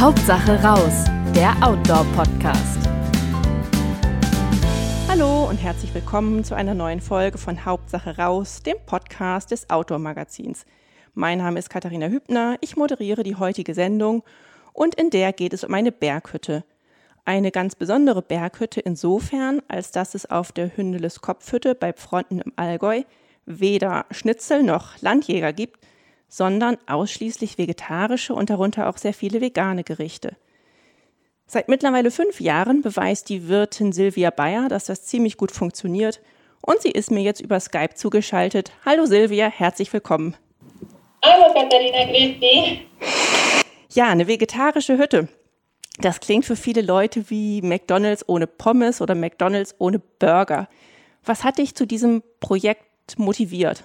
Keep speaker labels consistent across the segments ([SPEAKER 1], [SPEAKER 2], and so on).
[SPEAKER 1] Hauptsache raus, der Outdoor-Podcast.
[SPEAKER 2] Hallo und herzlich willkommen zu einer neuen Folge von Hauptsache raus, dem Podcast des Outdoor-Magazins. Mein Name ist Katharina Hübner, ich moderiere die heutige Sendung und in der geht es um eine Berghütte. Eine ganz besondere Berghütte insofern, als dass es auf der Hündeles Kopfhütte bei Fronten im Allgäu weder Schnitzel noch Landjäger gibt, sondern ausschließlich vegetarische und darunter auch sehr viele vegane Gerichte. Seit mittlerweile fünf Jahren beweist die Wirtin Silvia Bayer, dass das ziemlich gut funktioniert und sie ist mir jetzt über Skype zugeschaltet. Hallo Silvia, herzlich willkommen.
[SPEAKER 3] Hallo Katharina, grüß dich.
[SPEAKER 2] Ja, eine vegetarische Hütte. Das klingt für viele Leute wie McDonald's ohne Pommes oder McDonald's ohne Burger. Was hat dich zu diesem Projekt motiviert?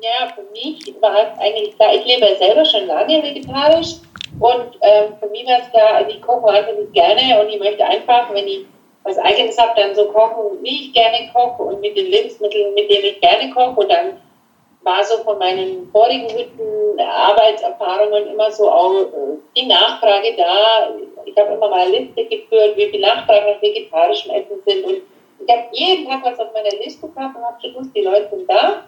[SPEAKER 3] Ja, für mich war es eigentlich klar, ich lebe selber schon lange vegetarisch und ähm, für mich war es klar, also ich koche wahnsinnig gerne und ich möchte einfach, wenn ich was Eigenes habe, dann so kochen, wie ich gerne koche und mit den Lebensmitteln, mit denen ich gerne koche. Und dann war so von meinen vorigen Hütten Arbeitserfahrungen immer so auch äh, die Nachfrage da. Ich habe immer mal eine Liste geführt, wie viele Nachfragen nach vegetarischem Essen sind. Und ich habe jeden Tag was auf meiner Liste gehabt und habe schon gewusst, die Leute sind da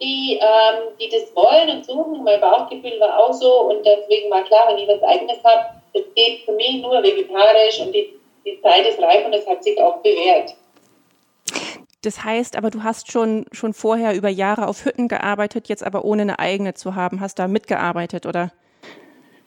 [SPEAKER 3] die, ähm, die das wollen und suchen. Mein Bauchgefühl war auch so und deswegen war klar, wenn ich was Eigenes habe, es geht für mich nur vegetarisch und die, die Zeit ist reif und es hat sich auch bewährt.
[SPEAKER 2] Das heißt aber, du hast schon, schon vorher über Jahre auf Hütten gearbeitet, jetzt aber ohne eine eigene zu haben. Hast da mitgearbeitet, oder?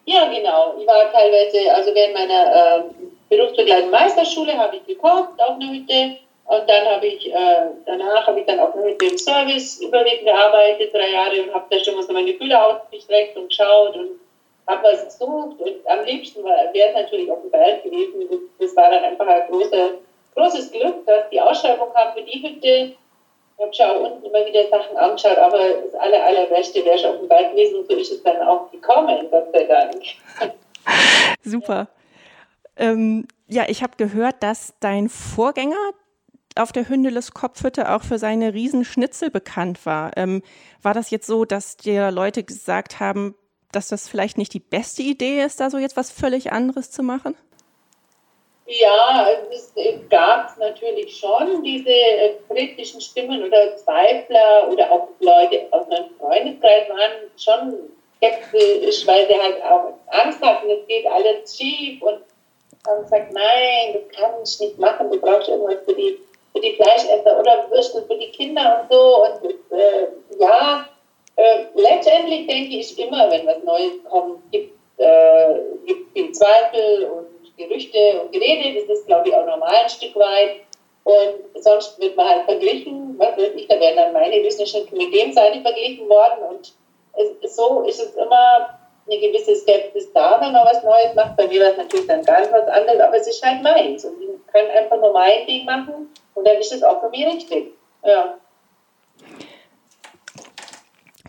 [SPEAKER 3] Ja, genau. Ich war teilweise, also während meiner äh, berufsbegleitenden Meisterschule habe ich gekocht auf einer Hütte und dann habe ich, äh, danach habe ich dann auch mit dem Service überwiegend gearbeitet, drei Jahre, und habe da schon mal so meine Fühler ausgestreckt und geschaut und habe was gesucht. Und am liebsten wäre es natürlich auf dem Berg gewesen. Das, war dann einfach ein großer, großes Glück, dass die Ausschreibung kam für die Hütte. Ich habe schon unten immer wieder Sachen angeschaut, aber das aller, allerbeste wäre schon auf dem Berg gewesen und so ist es dann auch gekommen, Gott sei Dank.
[SPEAKER 2] Super. Ähm, ja, ich habe gehört, dass dein Vorgänger, auf der Hündeles Kopfhütte auch für seine Riesenschnitzel bekannt war. Ähm, war das jetzt so, dass dir Leute gesagt haben, dass das vielleicht nicht die beste Idee ist, da so jetzt was völlig anderes zu machen?
[SPEAKER 3] Ja, es gab natürlich schon diese äh, kritischen Stimmen oder Zweifler oder auch Leute aus meinem Freundeskreis waren schon skeptisch, weil sie halt auch Angst hatten, es geht alles schief und haben gesagt, nein, das kann ich nicht machen, du brauchst irgendwas für die für die Fleischesser oder Würstel für die Kinder und so. Und äh, ja, äh, letztendlich denke ich immer, wenn was Neues kommt, gibt äh, gibt viel Zweifel und Gerüchte und Gerede. Das ist, glaube ich, auch normal ein Stück weit. Und sonst wird man halt verglichen, was weiß ich, da werden dann meine Wissenschaften mit dem Seite verglichen worden. Und es, so ist es immer eine gewisse Skepsis da, wenn man was Neues macht. Bei mir war es natürlich dann ganz was anderes, aber es ist halt meins. Und ich kann einfach nur mein Ding machen und dann ist es auch für mich richtig. Ja.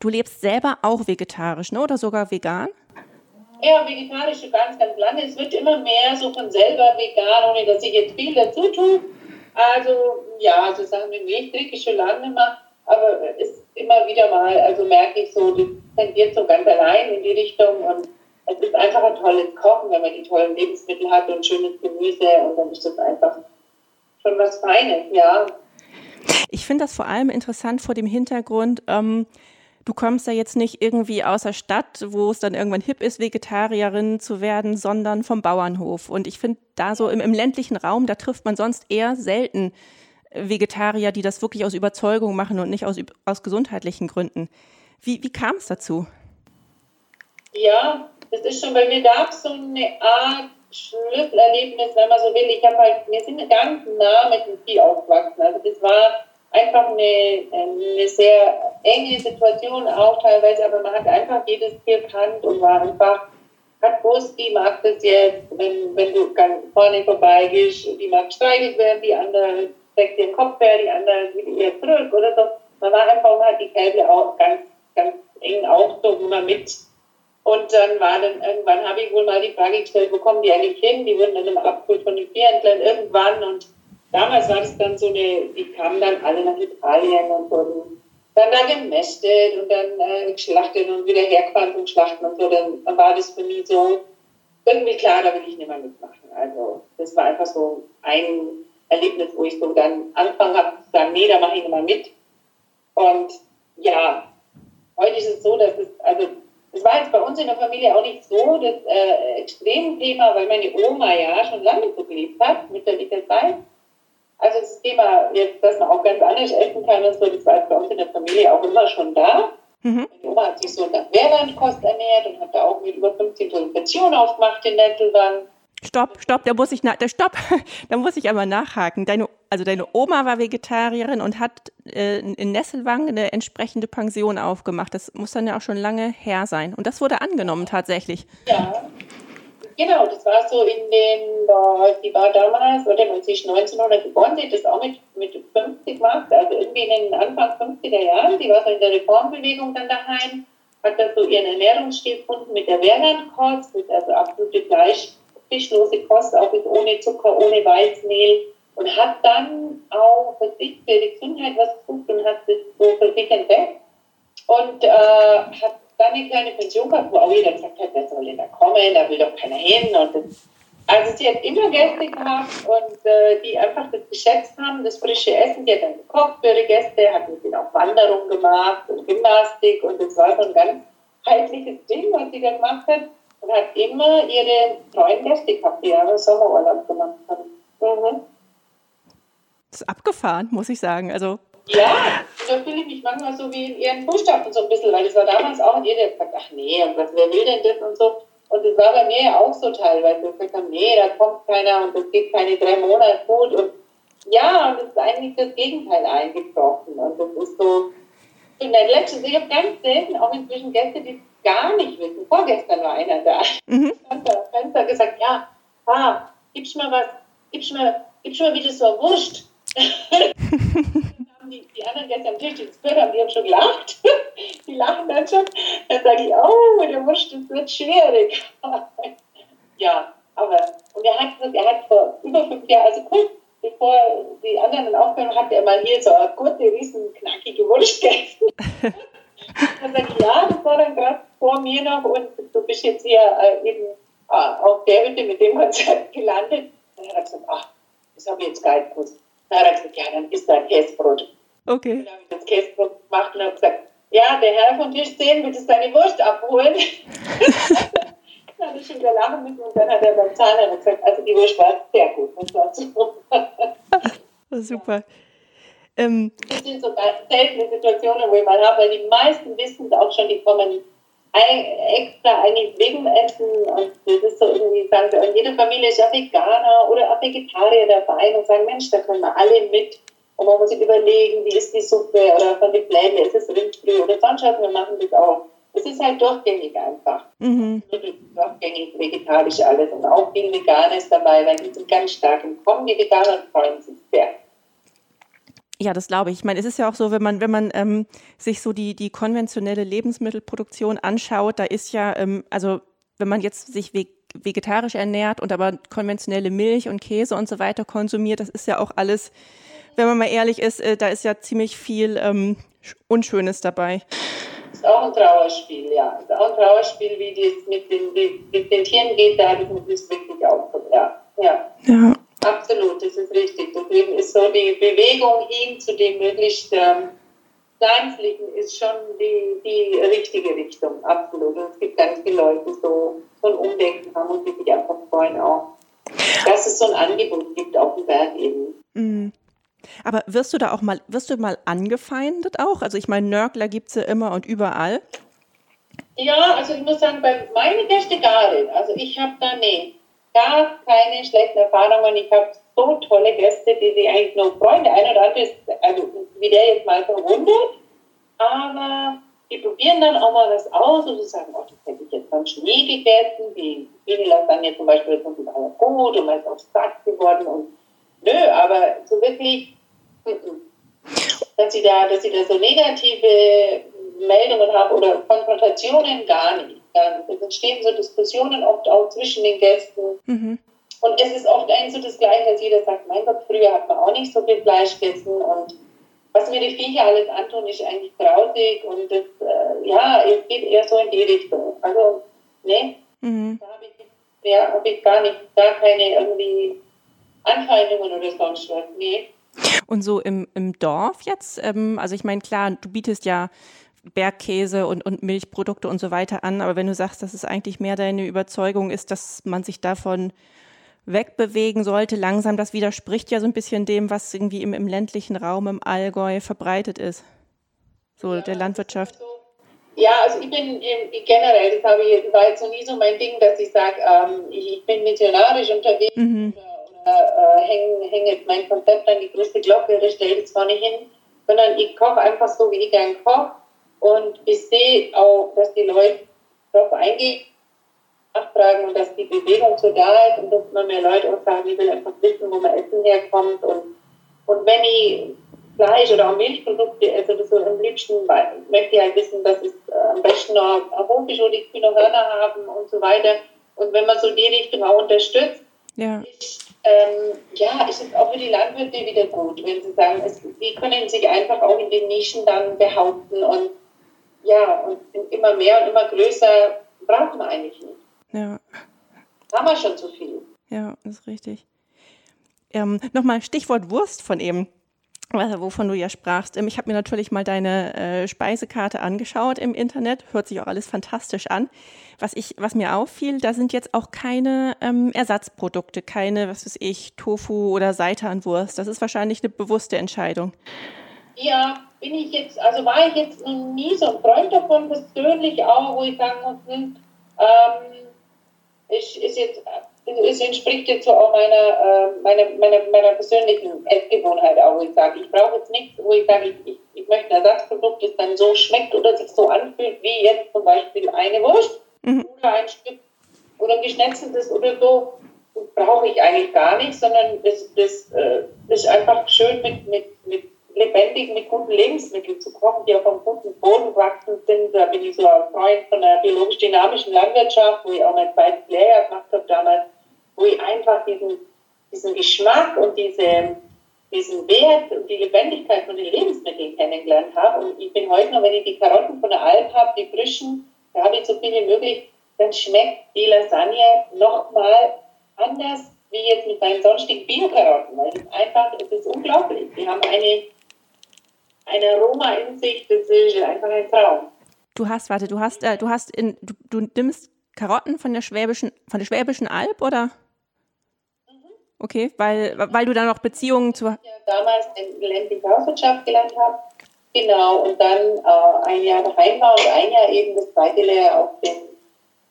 [SPEAKER 2] Du lebst selber auch vegetarisch, ne? oder sogar vegan?
[SPEAKER 3] Ja, vegetarisch schon ganz, ganz lange. Es wird immer mehr so von selber vegan, ohne dass ich jetzt viel dazu tue. Also, ja, so Sachen wie Milch trinke ich schon lange immer, aber es ist immer wieder mal, also merke ich so, das tendiert so ganz allein in die Richtung und es ist einfach ein tolles Kochen, wenn man die tollen Lebensmittel hat und schönes Gemüse und dann ist das einfach schon was Feines, ja.
[SPEAKER 2] Ich finde das vor allem interessant vor dem Hintergrund, ähm, du kommst ja jetzt nicht irgendwie aus der Stadt, wo es dann irgendwann hip ist, Vegetarierin zu werden, sondern vom Bauernhof. Und ich finde da so im, im, ländlichen Raum, da trifft man sonst eher selten Vegetarier, die das wirklich aus Überzeugung machen und nicht aus, aus gesundheitlichen Gründen. Wie, wie kam es dazu?
[SPEAKER 3] Ja, das ist schon, bei mir gab es so eine Art Schlüsselerlebnis, wenn man so will. Ich habe halt, wir sind ganz nah mit dem Vieh aufgewachsen. Also das war einfach eine, eine sehr enge Situation auch teilweise, aber man hat einfach jedes Tier kannt und war einfach, hat gewusst, die mag das jetzt, wenn, wenn du ganz vorne vorbeigehst, die mag streichelt werden, die andere streckt den Kopf her, die andere wieder eher zurück oder so. Man war einfach, man hat die Kälber auch ganz, ganz eng aufgezogen, immer mit und dann war dann, irgendwann habe ich wohl mal die Frage gestellt, wo kommen die eigentlich hin? Die wurden dann immer abgeholt von den Vierhändlern irgendwann. Und damals war das dann so eine, die kamen dann alle nach Italien und wurden dann da gemästet und dann äh, geschlachtet und wieder hergefahren zum Schlachten und so. Dann, dann war das für mich so, irgendwie klar, da will ich nicht mehr mitmachen. Also das war einfach so ein Erlebnis, wo ich so dann angefangen habe zu sagen, nee, da mache ich nicht mehr mit. Und ja, heute ist es so, dass es, also es war jetzt bei uns in der Familie auch nicht so das äh, Extremthema, weil meine Oma ja schon lange so gelebt hat, mütterlicher Zeit. Also das Thema jetzt, dass man auch ganz anders essen kann und so, das war bei uns in der Familie auch immer schon da. Mhm. Meine Oma hat sich so nach Wehrlandkost ernährt und hat da auch mit über 15 Tonnen Pension aufgemacht in Nettelwang.
[SPEAKER 2] Stopp, stopp, da muss ich nach, stopp, da muss ich aber nachhaken. Deine, also deine Oma war Vegetarierin und hat äh, in Nesselwang eine entsprechende Pension aufgemacht. Das muss dann ja auch schon lange her sein. Und das wurde angenommen tatsächlich.
[SPEAKER 3] Ja, Genau, das war so in den, die war damals, oder man sich 1900 geboren, sie hat das auch mit, mit 50 gemacht, also irgendwie in den Anfang 50er Jahren, sie war so in der Reformbewegung dann daheim, hat dann so ihren Ernährungsstil gefunden mit der Wehrlandkost, mit also absolute Fleisch, fischlose Kost, auch mit ohne Zucker, ohne Weißmehl und hat dann auch für sich, für die Gesundheit was gesucht und hat das so für sich entdeckt und äh, hat dann eine kleine Pension gehabt, wo auch jeder gesagt hat, wer soll denn da kommen, da will doch keiner hin. Und das, also sie hat immer Gäste gehabt und äh, die einfach das geschätzt haben, das frische Essen. Die hat dann gekocht für ihre Gäste, hat mit denen auch Wanderung gemacht und Gymnastik und das war so ein ganz heitliches Ding, was sie da gemacht hat. Und hat immer ihre treuen Gäste gehabt, die ihre Sommerurlaub gemacht haben. Mhm.
[SPEAKER 2] Das ist abgefahren, muss ich sagen. Also
[SPEAKER 3] ja, da fühle ich mich manchmal so wie in ihren Fußstapfen so ein bisschen, weil das war damals auch und jeder hat gesagt, ach nee, und was, wer will denn das und so. Und das war bei mir ja auch so teilweise. Ich gesagt haben, nee, da kommt keiner und das geht keine drei Monate gut. Und ja, und das ist eigentlich das Gegenteil eingetroffen. Und das ist so, in der letzten, ich habe ganz selten auch inzwischen Gäste, die gar nicht wissen. Vorgestern war einer da. Mhm. Fenster, Fenster gesagt, ja, ah, gib's mir was, gib's mir, gib's mir wieder so Wurst. die, die anderen Gäste am Tisch, die das gehört haben, die haben schon gelacht. die lachen dann schon. Dann sage ich, oh, der Wurst, das wird schwierig. ja, aber, und er hat, er hat vor über fünf Jahren, also kurz bevor die anderen dann aufgehört hat er mal hier so eine gute, riesen, knackige Wurst gegessen. dann sage ich, ja, das war dann gerade vor mir noch und du bist jetzt hier äh, eben äh, auf der Hütte mit dem Konzert gelandet. Und er hat gesagt, ach, das habe ich jetzt gar nicht gewusst. Dann hat er gesagt, ja, dann isst du ein Käsebrot.
[SPEAKER 2] Okay.
[SPEAKER 3] Dann habe ich das Käsebrot gemacht und habe gesagt, ja, der Herr von Tisch 10 wird seine Wurst abholen. dann habe ich schon wieder lachen müssen und dann hat er beim Zahner gesagt, also die Wurst war sehr gut. Das war super.
[SPEAKER 2] super.
[SPEAKER 3] Ähm, das sind so seltene Situationen, wo ich mal habe, weil die meisten wissen es auch schon, die kommen extra eigentlich wegen Essen und das ist so irgendwie, sagen sie, und jede Familie ist ja Veganer oder auch Vegetarier dabei und sagen, Mensch, da können wir alle mit. Und man muss sich überlegen, wie ist die Suppe oder von den Plänen, ist es Rindbrühe oder sonst was, wir machen das auch. Es ist halt durchgängig einfach. Mhm. Durchgängig vegetarisch alles und auch viel Veganes dabei, weil die sind ganz stark im Kommen, die Veganer freuen sich sehr.
[SPEAKER 2] Ja, das glaube ich. Ich meine, es ist ja auch so, wenn man, wenn man ähm, sich so die, die konventionelle Lebensmittelproduktion anschaut, da ist ja, ähm, also wenn man jetzt sich vegetarisch ernährt und aber konventionelle Milch und Käse und so weiter konsumiert, das ist ja auch alles, wenn man mal ehrlich ist, äh, da ist ja ziemlich viel ähm, Unschönes dabei.
[SPEAKER 3] Das ist auch ein Trauerspiel, ja. Das ist auch ein Trauerspiel, wie das mit den, mit den Tieren geht, da habe ich mich wirklich auch, ja. ja. ja. Absolut, das ist richtig. Deswegen ist so die Bewegung hin zu dem möglichst ähm, Pflanzlichen ist schon die, die richtige Richtung. Absolut. Und es gibt ganz viele Leute, die so, ein Umdenken haben und die sich einfach freuen auch, dass es so ein Angebot gibt auf dem Berg eben. Mhm.
[SPEAKER 2] Aber wirst du da auch mal, wirst du mal angefeindet auch? Also ich meine, Nörgler gibt es ja immer und überall.
[SPEAKER 3] Ja, also ich muss sagen, bei meinen Gästen gar nicht. Also ich habe da, nee, gar keine schlechten Erfahrungen. Ich habe so tolle Gäste, die sich eigentlich nur freuen. Der eine oder andere ist, also wie der jetzt mal verwundert, aber die probieren dann auch mal was aus und sie sagen, oh, das hätte ich jetzt sonst nie gegessen. Die viele Lasagne zum Beispiel, das ist alles gut und man ist auch satt geworden und nö, aber so wirklich, dass sie da, dass sie da so negative Meldungen haben oder Konfrontationen gar nicht. Es entstehen so Diskussionen oft auch zwischen den Gästen. Mhm. Und es ist oft eigentlich so das Gleiche, dass jeder sagt, mein Gott, früher hat man auch nicht so viel Fleisch gegessen und was mir die Viecher alles antun, ist eigentlich grausig und das, äh, ja, es geht eher so in die Richtung. Also, ne, mhm. da habe ich ja, habe ich gar nicht, gar keine irgendwie Anfeindungen oder sonst was. Nee.
[SPEAKER 2] Und so im, im Dorf jetzt, ähm, also ich meine, klar, du bietest ja Bergkäse und, und Milchprodukte und so weiter an, aber wenn du sagst, dass es eigentlich mehr deine Überzeugung ist, dass man sich davon wegbewegen sollte, langsam, das widerspricht ja so ein bisschen dem, was irgendwie im, im ländlichen Raum im Allgäu verbreitet ist. So
[SPEAKER 3] ja,
[SPEAKER 2] der Landwirtschaft.
[SPEAKER 3] So. Ja, also ich bin generell, das habe ich, war jetzt noch nie so mein Ding, dass ich sage, ähm, ich, ich, bin missionarisch unterwegs mhm. oder, oder äh, hänge häng jetzt mein Konzept an die größte Glocke oder stelle das vorne hin, sondern ich koche einfach so, wie ich gern koche und ich sehe auch, dass die Leute darauf eingehen, nachfragen und dass die Bewegung so da ist und dass immer mehr Leute auch sagen, ich will einfach wissen, wo mein Essen herkommt und, und wenn ich Fleisch oder auch Milchprodukte, also das so am liebsten möchte ich halt wissen, dass es äh, am besten noch die Kühe noch Hörner haben und so weiter. Und wenn man so die Richtung auch unterstützt,
[SPEAKER 2] ja.
[SPEAKER 3] ist, ähm, ja, ist es auch für die Landwirte wieder gut, wenn sie sagen, es, sie können sich einfach auch in den Nischen dann behaupten und ja, und immer mehr und immer größer braucht man eigentlich nicht.
[SPEAKER 2] Ja.
[SPEAKER 3] Haben wir schon zu viel.
[SPEAKER 2] Ja, ist richtig. Ähm, Nochmal Stichwort Wurst von eben wovon du ja sprachst. Ähm, ich habe mir natürlich mal deine äh, Speisekarte angeschaut im Internet. Hört sich auch alles fantastisch an. Was ich, was mir auffiel, da sind jetzt auch keine ähm, Ersatzprodukte, keine, was weiß ich, Tofu oder Seitanwurst. Das ist wahrscheinlich eine bewusste Entscheidung.
[SPEAKER 3] Ja, bin ich jetzt, also war ich jetzt nie so ein Freund davon persönlich auch, wo ich sagen muss, hm, ähm, ich, ist jetzt es entspricht jetzt so auch meiner, äh, meiner, meiner, meiner persönlichen Essgewohnheit auch, wo ich sage, ich brauche jetzt nichts, wo ich sage, ich, ich, ich möchte ein Ersatzprodukt, das dann so schmeckt oder sich so anfühlt, wie jetzt zum Beispiel eine Wurst mhm. oder ein Stück oder geschnetzeltes oder so, brauche ich eigentlich gar nicht, sondern das, das äh, ist einfach schön mit, mit, mit lebendig mit guten Lebensmitteln zu kochen, die auf einem guten Boden gewachsen sind. Da bin ich so ein Freund von der biologisch-dynamischen Landwirtschaft, wo ich auch mein zweites Lehrjahr gemacht habe damals, wo ich einfach diesen, diesen Geschmack und diese, diesen Wert und die Lebendigkeit von den Lebensmitteln kennengelernt habe. Und ich bin heute noch, wenn ich die Karotten von der Alp habe, die frischen, da habe ich so viel wie möglich, dann schmeckt die Lasagne nochmal anders wie jetzt mit meinen sonstigen Biokarotten, weil es einfach, es ist unglaublich. Die haben eine ein Aroma in sich, das ist einfach ein Traum.
[SPEAKER 2] Du hast, warte, du hast, äh, du hast in, du, du nimmst Karotten von der Schwäbischen, von der Schwäbischen Alb, oder? Mhm. Okay, weil, weil du da noch Beziehungen zu.
[SPEAKER 3] Ja, damals in ländlicher Hauswirtschaft gelernt habe. Genau, und dann äh, ein Jahr daheim war und ein Jahr eben das zweite Lehr auf dem,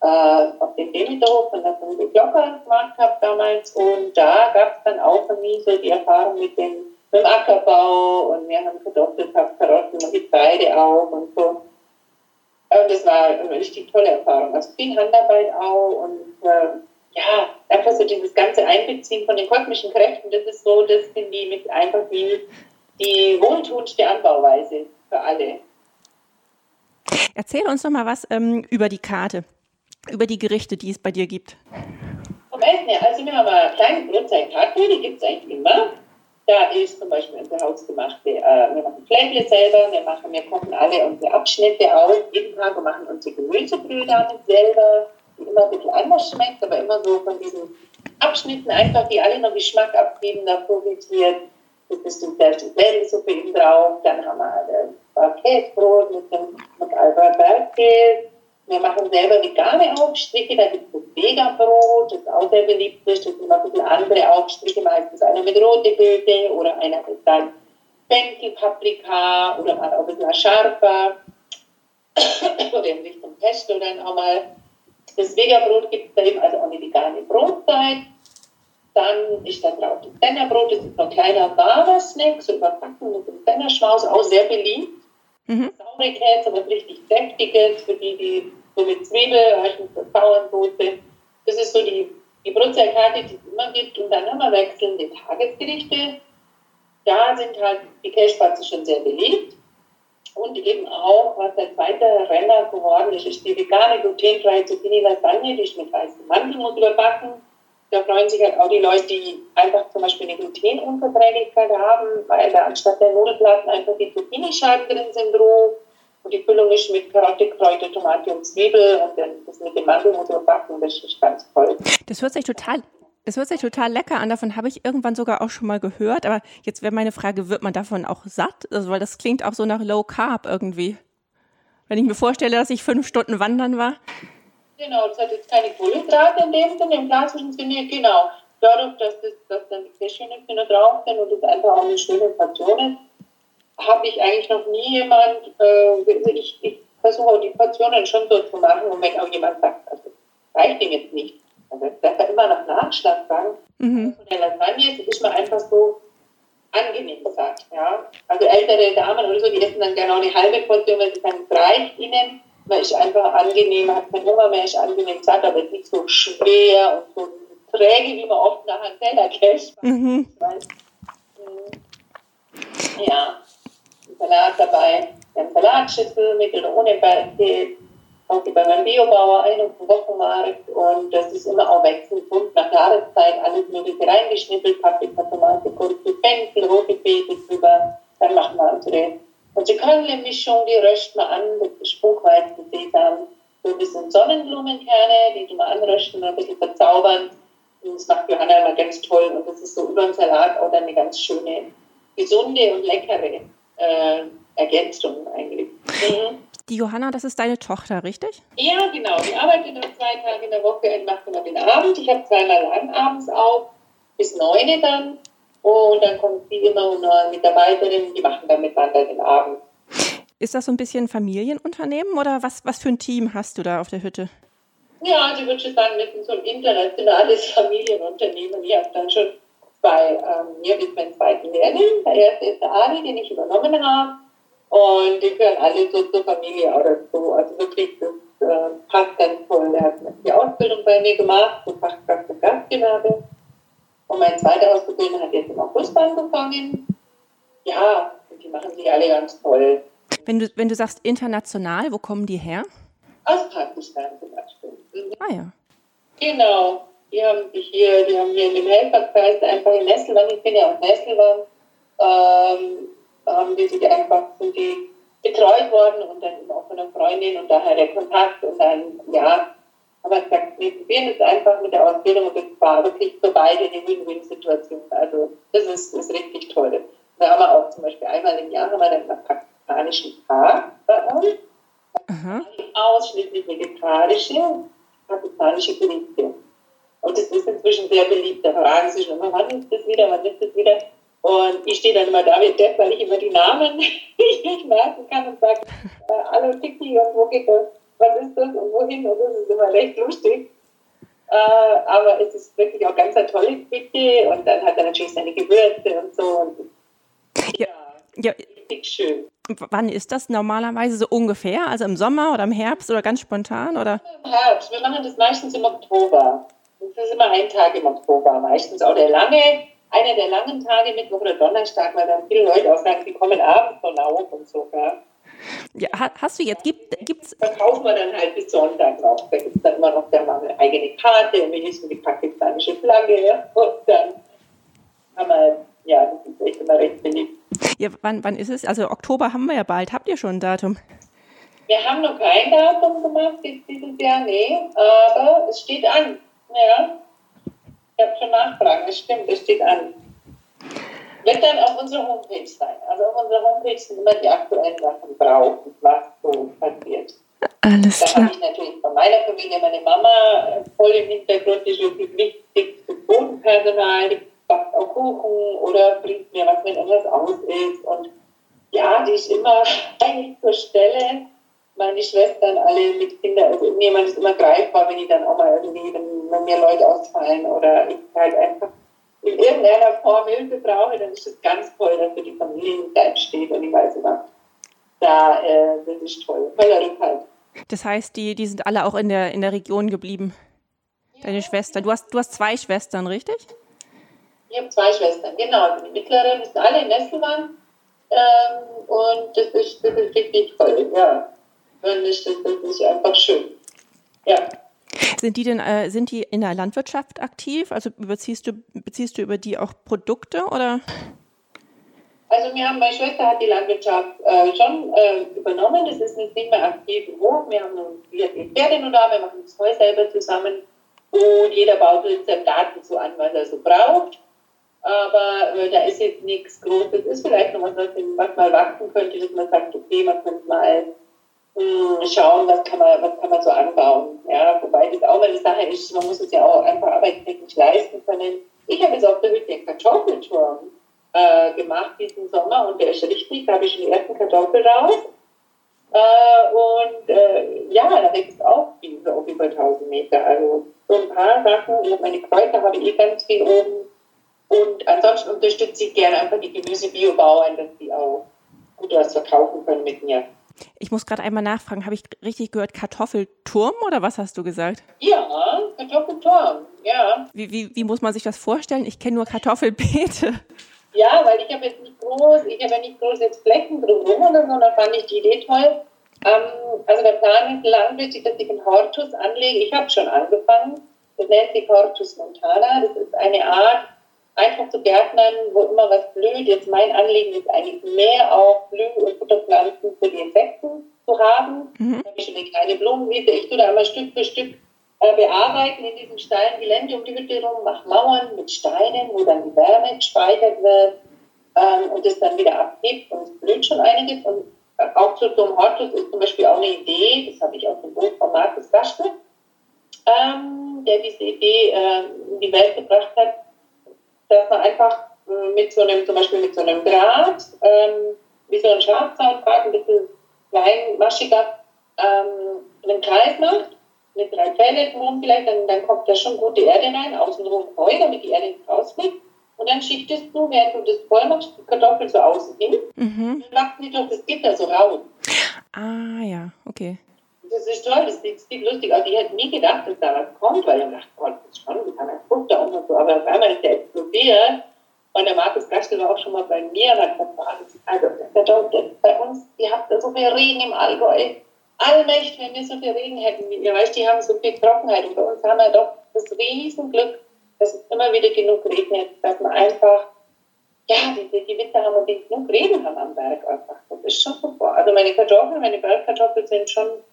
[SPEAKER 3] äh, auf dem Demithof von der Familie Glocker gemacht habe damals. Und da gab es dann auch für mich so die Erfahrung mit dem beim Ackerbau und wir haben Kartoffeln gehabt, Karotten und Getreide auch und so. Und das war eine richtig tolle Erfahrung. Also viel Handarbeit auch und äh, ja, einfach so dieses ganze Einbeziehen von den kosmischen Kräften, das ist so, das sind die mit einfach die, die wohltuendste Anbauweise für alle.
[SPEAKER 2] Erzähl uns noch mal was ähm, über die Karte, über die Gerichte, die es bei dir gibt.
[SPEAKER 3] Vom Essen her, also wir haben eine kleine Brotzeitkarte, die gibt es eigentlich immer. Da ist zum Beispiel unser hausgemachte, äh, wir machen Fläschle selber, wir, machen, wir kochen alle unsere Abschnitte auf jeden Tag und machen unsere Gemüsebrühe damit selber, die immer ein bisschen anders schmeckt, aber immer so von diesen Abschnitten einfach, die alle noch Geschmack abgeben, da profitiert. Das ist Beispiel Fläschlisuppe eben drauf, dann haben wir ein Käsebrot mit dem mit Albert Bergkäse, wir machen selber vegane Aufstriche, da gibt es das Vegan-Brot, das auch sehr beliebt ist. Das sind immer ein bisschen andere Aufstriche, meistens einer mit rote Beete oder einer mit dann Fenchel-Paprika oder mal auch ein bisschen scharfer oder in Richtung Pesto dann auch mal. Das Vegan-Brot gibt es da eben also auch eine vegane Brotzeit. Dann ist da drauf das Sennerbrot, das ist ein kleiner warmer Snack, so überbacken mit dem Sennerschmaus, auch sehr beliebt. Mhm. Saurigkeit, aber richtig Deftiges, für die, die so mit Zwiebel, mit Bauernsoße. Das ist so die, die Brotzeitkarte, die es immer gibt. Und dann haben wir wechselnde Tagesgerichte. Da sind halt die Käsespatzen schon sehr beliebt. Und eben auch, was der zweite Renner geworden ist, ist die vegane glutenfreie Zucchini Lasagne, die ist mit weißem Mandelmus überbacken da freuen sich halt auch die Leute, die einfach zum Beispiel eine Glutenunverträglichkeit haben, weil da anstatt der Nudelplatten einfach die Zucchini-Scheiben drin sind roh. Und die Füllung ist mit Karotte, Kräuter, Tomate und Zwiebel und dann das mit dem Mandel und so backen, das ist ganz toll.
[SPEAKER 2] Das hört sich total das hört sich total lecker an. Davon habe ich irgendwann sogar auch schon mal gehört. Aber jetzt wäre meine Frage, wird man davon auch satt? Also, weil das klingt auch so nach Low Carb irgendwie. Wenn ich mir vorstelle, dass ich fünf Stunden wandern war.
[SPEAKER 3] Genau, das hat jetzt keine Kohlenhydrate in dem Sinne, im klassischen Sinne, genau. Dadurch, dass, das, dass dann die Cashewnüsse noch drauf sind und es einfach auch eine schöne Portion ist, habe ich eigentlich noch nie jemand, äh, ich, ich versuche die Portionen schon so zu machen und wenn auch jemand sagt, also reicht dem jetzt nicht, also ich darf immer noch Nachschlag sagen, mhm. von der Lasagne ist man einfach so angenehm gesagt, ja. Also ältere Damen oder so, die essen dann genau eine halbe Portion, weil sie sagen, es reicht ihnen, man ist einfach angenehm, hat mehr, ist angenehm satt, aber nicht so schwer und so träge, wie man oft nach einem Teller. Mhm. Ja, Salat dabei. Wir haben Salatschüssel mit oder ohne Bergkäse. Auch bei meinem Biobauer ein auf dem Wochenmarkt. Und das ist immer auch wechselnd bunt nach Jahreszeit. Alles Mögliche reingeschnippelt. Paprika, Tomate, Gurke, Fenchel, rote Beete drüber. Dann machen wir unsere, unsere Kölnle-Mischung. Die rösten wir an. Das ist Buchweizen, Sesam. So ein bisschen Sonnenblumenkerne, die wir anrösten und ein bisschen verzaubern. Und das macht Johanna immer ganz toll. Und das ist so über den Salat auch dann eine ganz schöne, gesunde und leckere äh, Ergänzung eigentlich. Mhm.
[SPEAKER 2] Die Johanna, das ist deine Tochter, richtig?
[SPEAKER 3] Ja, genau. Die arbeitet noch zwei Tage in der Woche und macht immer den Abend. Ich habe zweimal lang abends auf, bis neun dann. Und dann kommt sie immer und eine Mitarbeiterin, die machen dann miteinander den Abend.
[SPEAKER 2] Ist das so ein bisschen Familienunternehmen oder was, was für ein Team hast du da auf der Hütte?
[SPEAKER 3] Ja, also ich würde schon sagen, das ist so ein internationales Familienunternehmen. Ich habe dann schon zwei, ähm, hier mit meinem zweiten Lehrling. Der erste ist der Ari, den ich übernommen habe. Und die gehören alle so zur Familie auch dazu. Also wirklich, das äh, passt ganz toll. Der hat die Ausbildung bei mir gemacht, zur Fachkraft für Gastgewerbe. Und mein zweiter Ausbildner hat jetzt im August angefangen. Ja, die machen sich alle ganz toll.
[SPEAKER 2] Wenn du, wenn du sagst international, wo kommen die her?
[SPEAKER 3] Aus Pakistan zum Beispiel.
[SPEAKER 2] Mhm. Ah ja.
[SPEAKER 3] Genau. Die haben sich hier, die haben hier in dem Helferkreis einfach in Nesselwand, ich bin ja aus Nesselwand, ähm, haben die sich einfach, sind die betreut worden und dann auch von einer Freundin und daher der Kontakt und dann, ja, aber ich gesagt, wir probieren es einfach mit der Ausbildung und das war wirklich für beide eine Win-Win-Situation. Also das ist, ist richtig toll. Da haben wir auch zum Beispiel einmal im Jahr haben wir dann einen pakistanischen Tag bei uns. Ausschließlich vegetarische pakistanische Gerichte. Und das ist inzwischen sehr beliebt. Da fragen sie schon immer, wann ist das wieder, wann ist das wieder? Und ich stehe dann immer da wie Depp, weil ich immer die Namen nicht merken kann und sage, äh, hallo Tiki und wo geht das? Was ist das und wohin? Und das ist immer recht lustig. Äh, aber es ist wirklich auch ganz eine tolle Küche und dann hat er natürlich seine Gewürze und so. Und,
[SPEAKER 2] ja, ja, richtig schön. Wann ist das normalerweise so ungefähr? Also im Sommer oder im Herbst oder ganz spontan? Oder?
[SPEAKER 3] Im Herbst. Wir machen das meistens im Oktober. Das ist immer ein Tag im Oktober. Meistens auch der lange, einer der langen Tage, Mittwoch oder Donnerstag, weil dann viele Leute auch sagen, die kommen abends von auf und so. Ja.
[SPEAKER 2] Ja, hast du jetzt, gibt, gibt's.
[SPEAKER 3] Verkaufen wir dann halt bis Sonntag noch. Da gibt es dann immer noch der Mann eine eigene Karte und hissen die pakistanische Flagge. Ja. Und dann haben wir, ja, das ist echt immer recht beliebt.
[SPEAKER 2] Ja, wann, wann ist es? Also Oktober haben wir ja bald. Habt ihr schon ein Datum?
[SPEAKER 3] Wir haben noch kein Datum gemacht dieses Jahr, nee, aber es steht an. Ja, ich habe schon nachfragen, das stimmt, das steht an. Wird dann auf unserer Homepage sein. Also auf unserer Homepage sind immer die aktuellen Sachen drauf, was so passiert.
[SPEAKER 2] Alles
[SPEAKER 3] da
[SPEAKER 2] klar.
[SPEAKER 3] habe ich natürlich von meiner Familie meine Mama voll im Hintergrund, die ist wirklich wichtig für Bodenpersonal, die backt auch Kuchen oder bringt mir was, wenn irgendwas aus ist. Und ja, die ist immer eigentlich zur Stelle. Meine Schwestern alle mit Kindern, also irgendjemand ist immer greifbar, wenn ich dann auch mal irgendwie, wenn, wenn mir Leute ausfallen oder ich halt einfach in irgendeiner Form Hilfe brauche, dann ist es ganz toll, dass für die Familie da entsteht. Und ich weiß immer, da, äh, das ist toll. Voller Rückhalt.
[SPEAKER 2] Das heißt, die, die sind alle auch in der, in der Region geblieben. Deine Schwester. Du hast, du hast zwei Schwestern, richtig?
[SPEAKER 3] Ich habe zwei Schwestern, genau. Die mittleren sind alle in Nesselmann. Ähm, und das ist, das ist richtig toll, ja. Und das, das ist einfach schön. Ja.
[SPEAKER 2] Sind die denn, äh, sind die in der Landwirtschaft aktiv? Also beziehst du, beziehst du über die auch Produkte oder?
[SPEAKER 3] Also wir haben, meine Schwester hat die Landwirtschaft äh, schon äh, übernommen. Das ist nicht mehr aktiv im Hof. Wir haben wir Pferde nur da, wir machen das Heu selber zusammen und jeder baut in seinem Garten so an, was er so braucht. Aber äh, da ist jetzt nichts Großes. Ist vielleicht noch was, was mal wachsen könnte, dass man sagt, okay, man könnte mal schauen, was kann, man, was kann man so anbauen. Ja, wobei das auch eine Sache ist, man muss es ja auch einfach arbeitstechnisch leisten können. Ich habe jetzt der Hütte einen Kartoffelturm äh, gemacht diesen Sommer und der ist richtig, da habe ich den ersten Kartoffel raus. Äh, und äh, ja, da wächst auch viel, so auf über 1000 Meter. Also so ein paar Sachen. Meine Kräuter habe ich eh ganz viel oben. Und ansonsten unterstütze ich gerne einfach die Gemüsebiobauern, dass die auch gut was verkaufen können mit mir.
[SPEAKER 2] Ich muss gerade einmal nachfragen, habe ich richtig gehört Kartoffelturm oder was hast du gesagt?
[SPEAKER 3] Ja, Kartoffelturm, ja.
[SPEAKER 2] Wie, wie, wie muss man sich das vorstellen? Ich kenne nur Kartoffelbeete.
[SPEAKER 3] Ja, weil ich habe jetzt nicht groß, ich habe ja nicht groß jetzt Flächen drumherum oder so, da fand ich die Idee toll. Ähm, also der Plan ist langfristig, dass ich einen Hortus anlege. Ich habe schon angefangen. Das nennt sich Hortus montana. Das ist eine Art, einfach zu Gärtnern, wo immer was blüht. Jetzt mein Anliegen ist eigentlich mehr auch Blüh- und Futterpflanzen für die Insekten zu haben. Mhm. Da habe ich schon eine kleine Blumenwiese. Ich tue da immer Stück für Stück äh, bearbeiten in diesem steilen Gelände um die Hütte herum, mache Mauern mit Steinen, wo dann die Wärme gespeichert wird ähm, und es dann wieder abgibt und es blüht schon einiges. Und äh, auch zu so einem Hortus ist zum Beispiel auch eine Idee, das habe ich aus dem Buch von Markus Gaschke, ähm, der diese Idee äh, in die Welt gebracht hat, dass man einfach äh, mit so einem, zum Beispiel mit so einem Draht, ähm, wie so ein Schafzahndraht, ein bisschen kleinmaschiger, ähm, einen Kreis macht, mit drei Pfählen rum vielleicht, dann, dann kommt da schon gute Erde rein, außenrum Heu, damit die Erde nicht rausfliegt. Und dann schichtest du, während du das voll machst, die Kartoffeln so außen hin. Mhm. Dann wachsen die durch das Gitter so raus.
[SPEAKER 2] Ah, ja, okay.
[SPEAKER 3] Das ist toll, das ist, das lustig. Also ich hätte nie gedacht, dass da was kommt, weil ich dachte, Gott, das ist schon, wie kann ein Frucht da und so. Aber auf einmal ist der explodiert. Und der Markus Gastel war auch schon mal bei mir und hat gesagt, also der Doktor, bei uns, ihr habt da so viel Regen im Allgäu. Allmächtig, wenn wir so viel Regen hätten. Ihr weißt, die haben so viel Trockenheit. Und bei uns haben wir doch das Riesenglück, dass es immer wieder genug regnet, dass man einfach, ja, die, die Winter haben und genug Regen haben am Berg einfach. Das ist schon super. Also meine Kartoffeln, meine Bergkartoffeln sind schon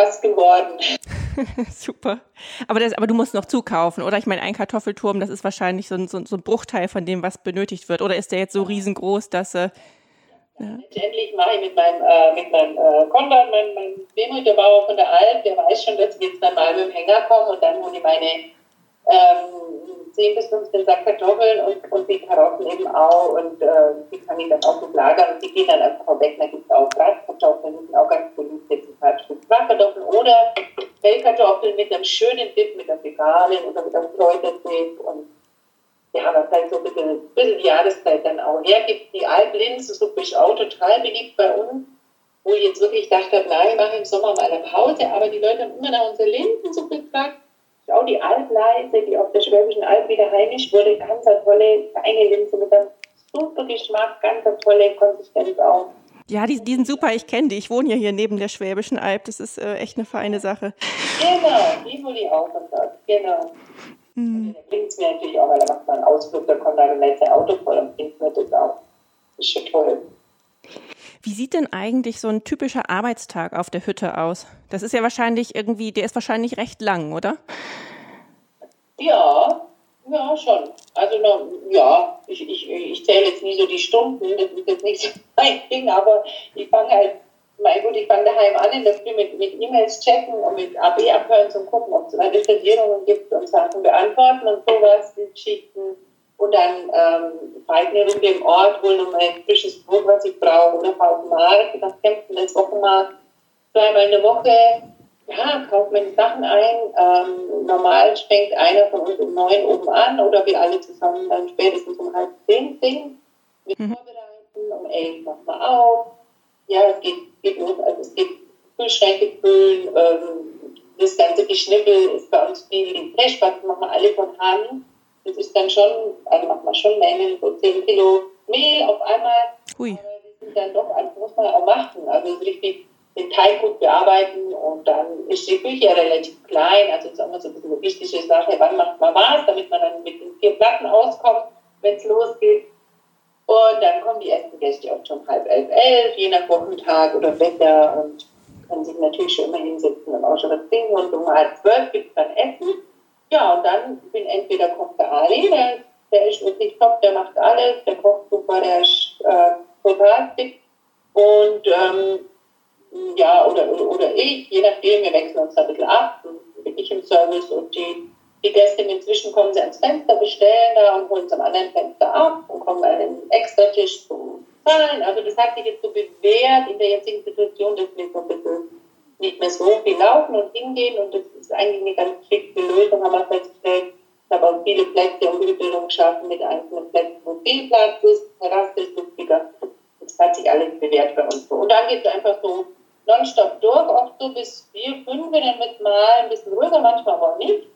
[SPEAKER 3] was geworden.
[SPEAKER 2] Super. Aber, das, aber du musst noch zukaufen, oder? Ich meine, ein Kartoffelturm, das ist wahrscheinlich so ein, so, so ein Bruchteil von dem, was benötigt wird. Oder ist der jetzt so riesengroß, dass. Äh,
[SPEAKER 3] ja. Letztendlich mache ich mit meinem, äh, mit meinem äh, Konrad, meinem, meinem Wehmüterbauer von der Alp, der weiß schon, dass ich jetzt dann mal mit dem Hänger komme und dann hole ich meine ähm, 10 bis 15 Sack Kartoffeln und, und die Karotten eben auch und äh, die kann ich dann auch so lagern und die gehen dann einfach weg. Da gibt es auch Bratkartoffeln, die sind auch ganz beliebt jetzt ein paar Stück Bratkartoffeln oder Pellkartoffeln mit einem schönen Dip, mit einem veganen oder mit einem Kräuterdip und ja, was halt so ein bisschen, ein bisschen die Jahreszeit dann auch hergibt. Die Alplinsensuppe ist auch total beliebt bei uns, wo ich jetzt wirklich dachte, nein, ich mache im Sommer mal eine Pause, aber die Leute haben immer nach unserer Linsensuppe gefragt. Auch die Albleise, die auf der Schwäbischen Alb wieder heimisch wurde, ganz eine tolle, feine Linse mit einem super Geschmack, ganz eine tolle Konsistenz auch.
[SPEAKER 2] Ja, die, die sind super, ich kenne die. Ich wohne ja hier neben der Schwäbischen Alb. Das ist äh, echt eine feine Sache.
[SPEAKER 3] Genau, die wurde ich auch gesagt. Genau. Mhm. Da bringt es mir natürlich auch, weil da macht man einen Ausflug, da kommt dann ein Auto voll und bringt mir das auch. Das ist schon toll.
[SPEAKER 2] Wie sieht denn eigentlich so ein typischer Arbeitstag auf der Hütte aus? Das ist ja wahrscheinlich irgendwie, der ist wahrscheinlich recht lang, oder?
[SPEAKER 3] Ja, ja, schon. Also, ja, ich, ich, ich zähle jetzt nie so die Stunden, das ist jetzt nicht so mein Ding, aber ich fange halt mein gut, ich fange daheim an in der Früh mit, mit E-Mails checken und mit AB abhören zum gucken, ob es neue Versicherungen gibt und Sachen beantworten und sowas, die Geschichten. Und dann ähm, eine Runde im Ort, hole nochmal frisches Brot, was ich brauche, oder auf den Markt, nach Kempten, das Wochenmarkt, zweimal in der Woche, ja, kaufe mir die Sachen ein. Ähm, normal fängt einer von uns um neun oben an oder wir alle zusammen dann spätestens um halb zehn singen. Wir mhm. vorbereiten, um elf machen wir auf ja, es geht, geht los. Also es geht Kühlschränke füllen, ähm, das ganze Geschnippel ist bei uns viel im Testbad, machen wir alle von Hand. Das ist dann schon, also machen wir schon Mengen, so 10 Kilo Mehl auf einmal. Hui. Aber dann doch, also muss man auch machen. Also richtig den Teig gut bearbeiten und dann ist die Küche relativ klein. Also sagen wir so ein bisschen eine wichtige Sache, wann macht man was, damit man dann mit den vier Platten auskommt, wenn es losgeht. Und dann kommen die ersten Gäste auch schon halb elf, elf, je nach Wochentag oder Wetter und können sich natürlich schon immer hinsetzen und auch schon was trinken. Und um halb zwölf gibt es dann Essen. Ja, und dann bin entweder kommt der Ali, der, der ist wirklich top, der macht alles, der kocht super, der ist äh, total fit. Und ähm, ja, oder, oder, oder ich, je nachdem, wir wechseln uns da ein bisschen ab, bin ich im Service und die die Gäste inzwischen kommen sie ans Fenster, bestellen da und holen es am anderen Fenster ab und kommen an einen extra Tisch zum Zahlen. Also das hat sich jetzt so bewährt in der jetzigen Situation, dass wir so ein bisschen nicht mehr so viel laufen und hingehen und das ist eigentlich eine ganz fixe Lösung, haben wir festgestellt. Auch viele Plätze und Übungen geschaffen mit einzelnen Plätzen, wo viel Platz ist, Terrasse ist lustiger. Das hat sich alles bewährt bei uns. Und dann geht es einfach so nonstop durch, oft so bis vier, fünf, dann wird mal ein bisschen ruhiger, manchmal aber auch nicht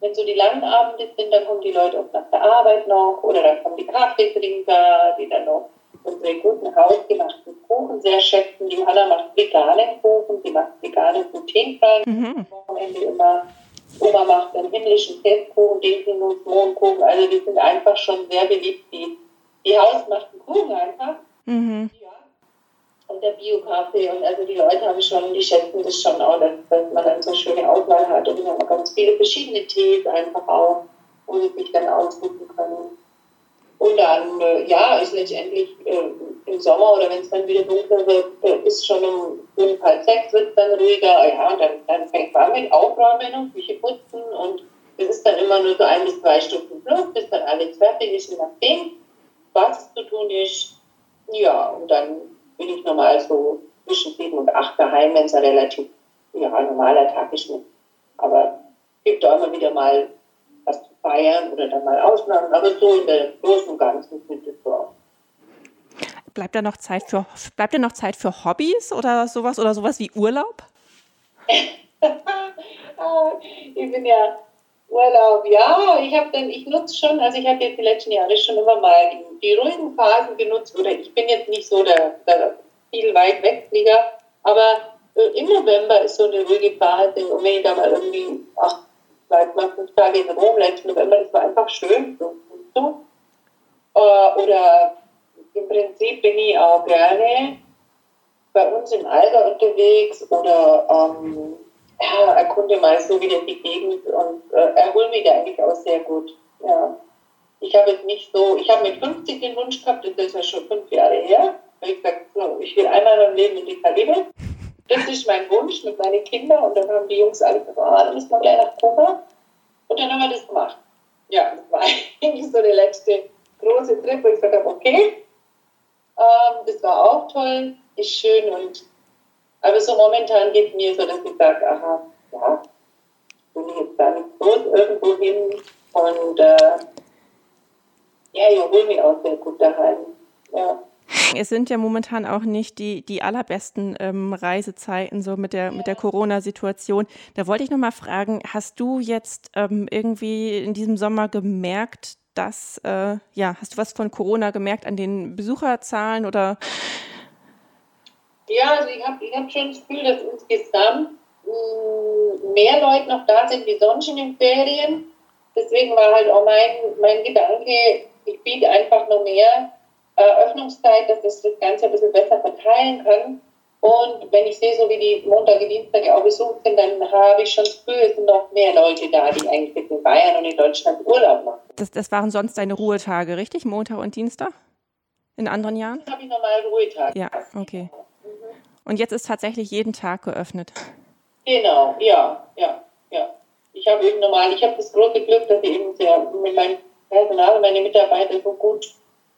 [SPEAKER 3] wenn so die Landabende sind, dann kommen die Leute auch nach der Arbeit noch oder dann kommen die Kaffeetrinker, die dann noch unsere guten hausgemachten Kuchen sehr schätzen. Die Hanna macht veganen Kuchen, sie macht veganen glutenfreien mhm. Wochenende immer. Oma macht einen himmlischen Festkuchen, Dinkelnuss, Mohnkuchen. Also die sind einfach schon sehr beliebt, die, die hausgemachten Kuchen einfach. Mhm. Ja und der Bio-Kaffee. Und also die Leute haben schon, die schätzen das schon auch, dass, dass man dann so schöne Auswahl hat. Und wir haben ganz viele verschiedene Tees einfach auch, wo sie sich dann aussuchen können. Und dann, äh, ja, ist letztendlich äh, im Sommer oder wenn es dann wieder dunkler wird, äh, ist schon um fünf, halb sechs wird es dann ruhiger. Ja, und dann, dann fängt man mit Aufräumen und Küche putzen und es ist dann immer nur so ein bis zwei Stunden plus, bis dann alles fertig ist, je nachdem, was zu tun ist. Ja, und dann bin ich normal so zwischen sieben und acht daheim, wenn es ein relativ ja, normaler Tag ist. Aber es gibt auch immer wieder mal feiern oder dann mal Ausnahmen. Aber so in der Großen und Ganzen sind es so.
[SPEAKER 2] Bleibt da noch Zeit für bleibt da noch Zeit für Hobbys oder sowas oder sowas wie Urlaub?
[SPEAKER 3] ich bin ja Urlaub, ja, ich habe dann, ich nutze schon, also ich habe jetzt die letzten Jahre schon immer mal die, die ruhigen Phasen genutzt, oder ich bin jetzt nicht so der, der viel weit Wegflieger, aber äh, im November ist so eine ruhige Phase, und wenn ich da mal irgendwie, ach, vielleicht mal fünf Tage in Rom, letzten November, das war einfach schön, so. Äh, oder im Prinzip bin ich auch gerne bei uns im Alter unterwegs oder ähm, ja, erkunde mal so wieder die Gegend und äh, erhole mich da eigentlich auch sehr gut. Ja. Ich habe jetzt nicht so, ich habe mit 50 den Wunsch gehabt, das ist ja schon fünf Jahre her, ich gesagt so, ich will einmal in meinem Leben in die Karibik. Das ist mein Wunsch mit meinen Kindern und dann haben die Jungs alle gesagt, oh, dann müssen wir gleich nach Kuba. Und dann haben wir das gemacht. Ja, das war eigentlich so der letzte große Trip, wo ich gesagt habe, okay, ähm, das war auch toll, ist schön und aber so momentan geht mir so, dass ich sage, aha, ja, bin ich jetzt da nicht groß irgendwo hin und äh, ja, ich hole mich auch sehr gut daheim. Ja.
[SPEAKER 2] Es sind ja momentan auch nicht die, die allerbesten ähm, Reisezeiten so mit der, mit der Corona-Situation. Da wollte ich noch mal fragen, hast du jetzt ähm, irgendwie in diesem Sommer gemerkt, dass, äh, ja, hast du was von Corona gemerkt an den Besucherzahlen oder
[SPEAKER 3] ja, also ich habe ich hab schon das Gefühl, dass insgesamt mh, mm, mehr Leute noch da sind wie sonst in den Ferien. Deswegen war halt auch mein, mein Gedanke, ich biete einfach noch mehr äh, Öffnungszeit, dass das das Ganze ein bisschen besser verteilen kann. Und wenn ich sehe, so wie die Montage, Dienstage auch besucht sind, dann habe ich schon sind noch mehr Leute da, die eigentlich in Bayern und in Deutschland Urlaub machen.
[SPEAKER 2] Das, das waren sonst deine Ruhetage, richtig? Montag und Dienstag? In anderen Jahren?
[SPEAKER 3] Das habe ich normal Ruhetage.
[SPEAKER 2] Ja, okay. Und jetzt ist tatsächlich jeden Tag geöffnet.
[SPEAKER 3] Genau, ja, ja, ja. Ich habe eben normal, ich habe das große Glück, dass ich eben sehr mit meinem Personal und meine Mitarbeiter so gut,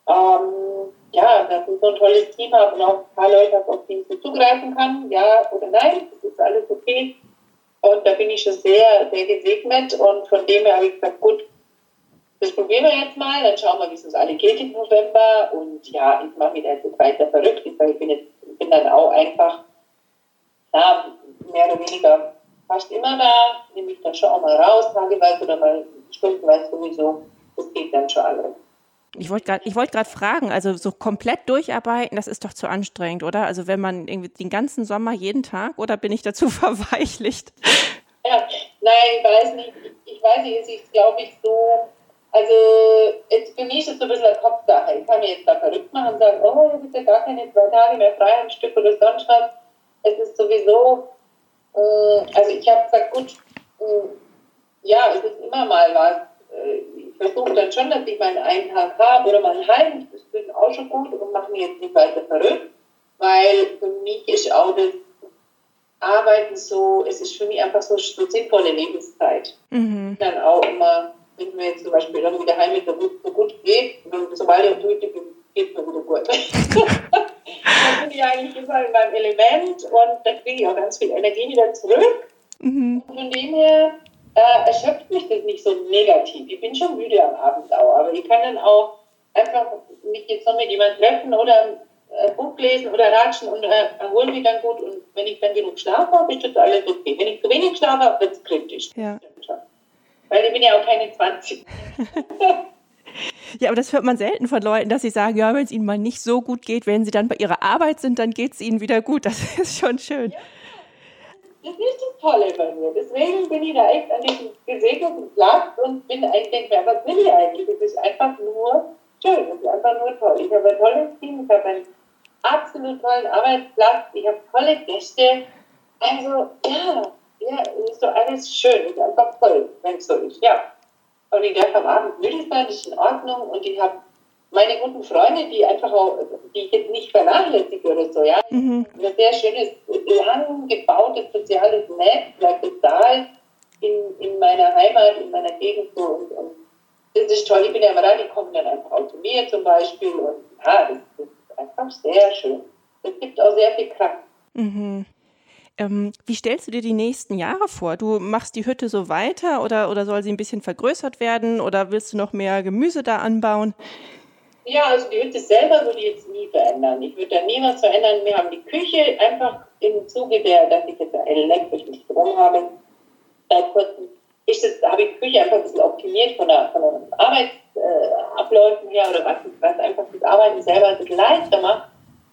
[SPEAKER 3] ähm, ja, dass ich so ein tolles Team habe und auch ein paar Leute auf die ich zugreifen kann, ja oder nein, das ist alles okay. Und da bin ich schon sehr, sehr gesegnet und von dem her habe ich gesagt, gut, das probieren wir jetzt mal, dann schauen wir, wie es uns alle geht im November. Und ja, ich mache mich da jetzt weiter verrückt. Ich, ich bin, jetzt, bin dann auch einfach, ja, mehr oder weniger fast immer da, nehme ich dann schon auch mal raus, tageweise oder mal stundenweise sowieso. Das geht dann schon alles.
[SPEAKER 2] Ich wollte gerade wollt fragen, also so komplett durcharbeiten, das ist doch zu anstrengend, oder? Also wenn man irgendwie den ganzen Sommer jeden Tag, oder bin ich dazu verweichlicht?
[SPEAKER 3] Ja, nein, ich weiß nicht. Ich weiß nicht, es ist, glaube ich, so, Also jetzt für mich ist es so ein bisschen eine Kopfsache. Ich kann mir jetzt da verrückt machen und sagen, oh, ich habe ja gar keine zwei Tage mehr frei am Stück oder sonst was. Es ist sowieso, äh, also ich habe gesagt, gut, äh, ja, es ist immer mal was. Äh, ich versuche dann schon, dass ich meinen einen Tag habe oder mal einen halben, das ist auch schon gut und mache mir jetzt nicht weiter verrückt, weil für mich ist auch das Arbeiten so, es ist für mich einfach so, so sinnvolle Lebenszeit. Mhm. Dann auch immer wenn mir jetzt zum Beispiel irgendwie daheim nicht so gut, so gut geht, und sobald ich auf Tüte bin, geht mir wieder gut. dann bin ich eigentlich immer in meinem Element und dann kriege ich auch ganz viel Energie wieder zurück. Mhm. Und von dem her äh, erschöpft mich das nicht so negativ. Ich bin schon müde am Abend auch, aber ich kann dann auch einfach mich jetzt noch mit jemandem treffen oder ein Buch lesen oder ratschen und äh, erholen mich dann gut. Und wenn ich dann genug Schlaf habe, ist das alles okay. Wenn ich zu wenig Schlaf habe, wird es kritisch. Ja. Weil ich bin ja auch keine 20.
[SPEAKER 2] Ja, aber das hört man selten von Leuten, dass sie sagen, ja, wenn es ihnen mal nicht so gut geht, wenn sie dann bei ihrer Arbeit sind, dann geht es ihnen wieder gut. Das ist schon schön. Ja,
[SPEAKER 3] das ist das Tolle bei mir. Deswegen bin ich da echt an diesem gesegneten Platz und bin eigentlich, denke was will ich eigentlich? Es ist einfach nur schön, es ist einfach nur toll. Ich habe ein tolles Team, ich habe einen absolut tollen Arbeitsplatz, ich habe tolle Gäste. Also, ja, ja, ist doch alles schön, ist einfach toll, wenn es so ist, ja. Und ich darf am Abend müde sein, ist in Ordnung. Und ich habe meine guten Freunde, die einfach auch, die ich jetzt nicht vernachlässige oder so, ja. Mhm. Ein sehr schönes, lang gebautes soziales Netzwerk, das da ist in, in meiner Heimat, in meiner Gegend so. Und, und das ist toll. Ich bin ja immer da, die kommen dann einfach auch zu mir zum Beispiel. Und ja, das, das ist einfach sehr schön. Das gibt auch sehr viel Kraft. Mhm.
[SPEAKER 2] Ähm, wie stellst du dir die nächsten Jahre vor? Du machst die Hütte so weiter oder, oder soll sie ein bisschen vergrößert werden oder willst du noch mehr Gemüse da anbauen?
[SPEAKER 3] Ja, also die Hütte selber würde ich jetzt nie verändern. Ich würde da nie was verändern. Wir haben die Küche einfach im Zuge der, dass ich jetzt elektrischen Strom habe, seit kurzem ist das, habe ich die Küche einfach ein bisschen optimiert von, der, von den Arbeitsabläufen äh, her oder was, was einfach das Arbeiten selber ein bisschen leichter macht.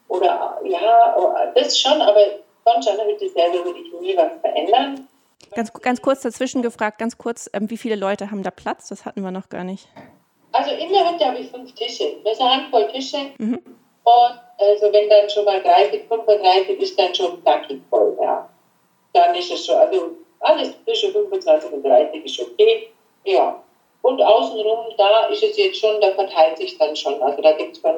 [SPEAKER 3] Oder ja, das schon, aber sonst an der Hütte selber würde ich nie was verändern.
[SPEAKER 2] Ganz, ganz kurz dazwischen gefragt, ganz kurz, ähm, wie viele Leute haben da Platz? Das hatten wir noch gar nicht.
[SPEAKER 3] Also in der Hütte habe ich fünf Tische. Das ist eine Handvoll Tische. Mhm. Und also wenn dann schon mal 30, 35 ist dann schon knackig voll, ja. Dann ist es schon, also alles zwischen 25 und 30 ist okay. Ja. Und außenrum, da ist es jetzt schon, da verteilt sich dann schon. Also da gibt es dann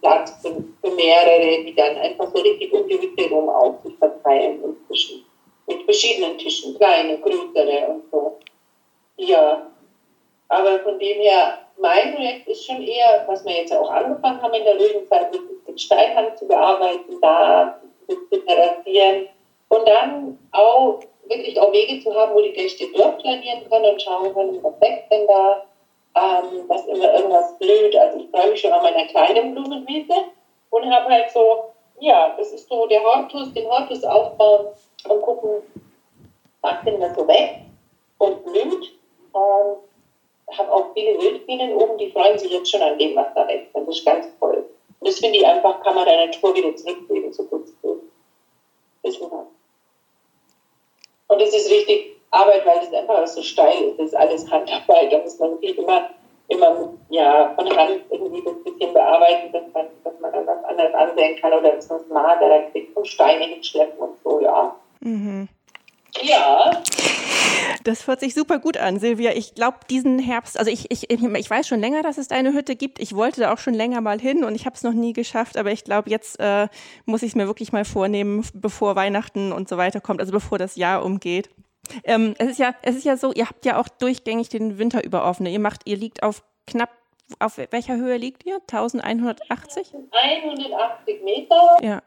[SPEAKER 3] Platz für, für, mehrere, die dann einfach so richtig um die Hütte rum auf sich verteilen und zwischen, mit verschiedenen Tischen, kleine, größere und so. Ja, aber von dem her, mein Projekt ist schon eher, was wir jetzt auch angefangen haben in der Löwenzeit, mit den Steinhang zu bearbeiten, da zu therapieren und dann auch wirklich auch Wege zu haben, wo die Gäste durchplanieren können und schauen können, was wächst denn da, ähm, dass immer irgendwas blüht. Also ich freue mich schon an meiner kleinen Blumenwiese und habe halt so, ja, das ist so der Hortus, den Hortus aufbauen und gucken, was denn da so weg und blüht. Und habe auch viele Wildbienen oben, die freuen sich jetzt schon an dem, was da wächst. Das ist ganz toll. Und das finde ich einfach, kann man der Natur wieder zurückgeben, so gut es geht. Und es ist richtig Arbeit, weil es einfach so steil ist. Das ist alles Handarbeit. Da muss man wirklich immer, immer ja, von Hand irgendwie das bisschen bearbeiten, dass man, dass man dann was anderes ansehen kann oder dass man es magerer kriegt und Steine hinschleppen und so, ja. Mhm. Ja.
[SPEAKER 2] Das hört sich super gut an, Silvia. Ich glaube, diesen Herbst, also ich, ich, ich weiß schon länger, dass es deine Hütte gibt. Ich wollte da auch schon länger mal hin und ich habe es noch nie geschafft. Aber ich glaube, jetzt äh, muss ich es mir wirklich mal vornehmen, bevor Weihnachten und so weiter kommt, also bevor das Jahr umgeht. Ähm, es, ist ja, es ist ja so, ihr habt ja auch durchgängig den Winter über offene. Ihr macht, ihr liegt auf knapp, auf welcher Höhe liegt ihr? 1180?
[SPEAKER 3] 180 Meter. Ja.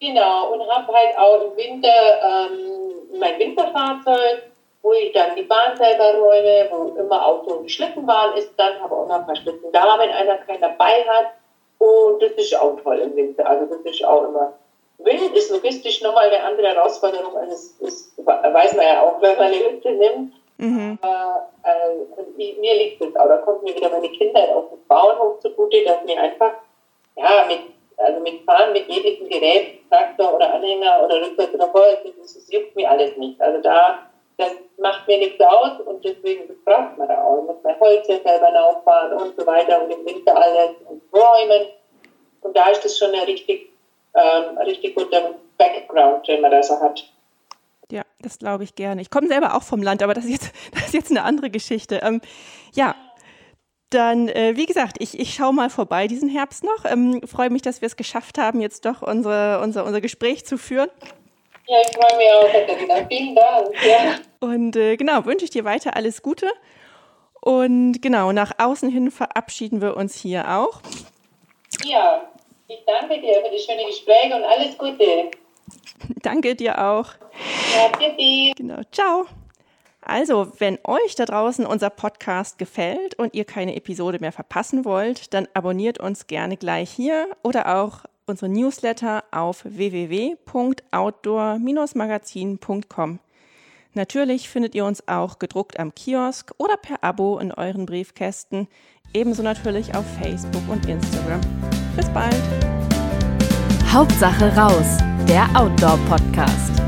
[SPEAKER 3] Genau, und habe halt auch im Winter ähm, mein Winterfahrzeug, wo ich dann die Bahn selber räume, wo immer Auto und Schlittenbahn ist, dann habe auch noch ein paar Schlitten da, wenn einer keinen dabei hat. Und das ist auch toll im Winter. Also das ist auch immer Wild ist logistisch nochmal eine andere Herausforderung. Also es, es weiß man ja auch, wenn man eine Hütte nimmt. Mhm. Äh, äh, mir liegt es auch. Da kommt mir wieder meine Kindheit auf den Bauernhof zugute, dass mir einfach ja, mit, also mit Fahren, mit jeglichem Gerät, Traktor oder Anhänger oder rückwärts oder vorwärts, das, das juckt mir alles nicht. Also da das macht mir nichts aus und deswegen braucht man da auch. Muss man Holz ja selber auffahren und so weiter und im Winter alles und räumen. Und da ist das schon ein richtig, ähm, richtig guter Background, den man da so hat.
[SPEAKER 2] Ja, das glaube ich gerne. Ich komme selber auch vom Land, aber das ist jetzt, das ist jetzt eine andere Geschichte. Ähm, ja, dann, äh, wie gesagt, ich, ich schaue mal vorbei diesen Herbst noch. Ähm, freue mich, dass wir es geschafft haben, jetzt doch unsere, unser, unser Gespräch zu führen.
[SPEAKER 3] Ja, ich freue mich auch, Katharina. Vielen Dank. Ja.
[SPEAKER 2] Und äh, genau, wünsche ich dir weiter alles Gute. Und genau, nach außen hin verabschieden wir uns hier auch.
[SPEAKER 3] Ja, ich danke dir für das schöne Gespräch und alles Gute.
[SPEAKER 2] Danke dir auch.
[SPEAKER 3] Ja, tschüssi.
[SPEAKER 2] Genau, ciao. Also, wenn euch da draußen unser Podcast gefällt und ihr keine Episode mehr verpassen wollt, dann abonniert uns gerne gleich hier oder auch unsere Newsletter auf www.outdoor-magazin.com. Natürlich findet ihr uns auch gedruckt am Kiosk oder per Abo in euren Briefkästen, ebenso natürlich auf Facebook und Instagram. Bis bald!
[SPEAKER 1] Hauptsache raus, der Outdoor-Podcast.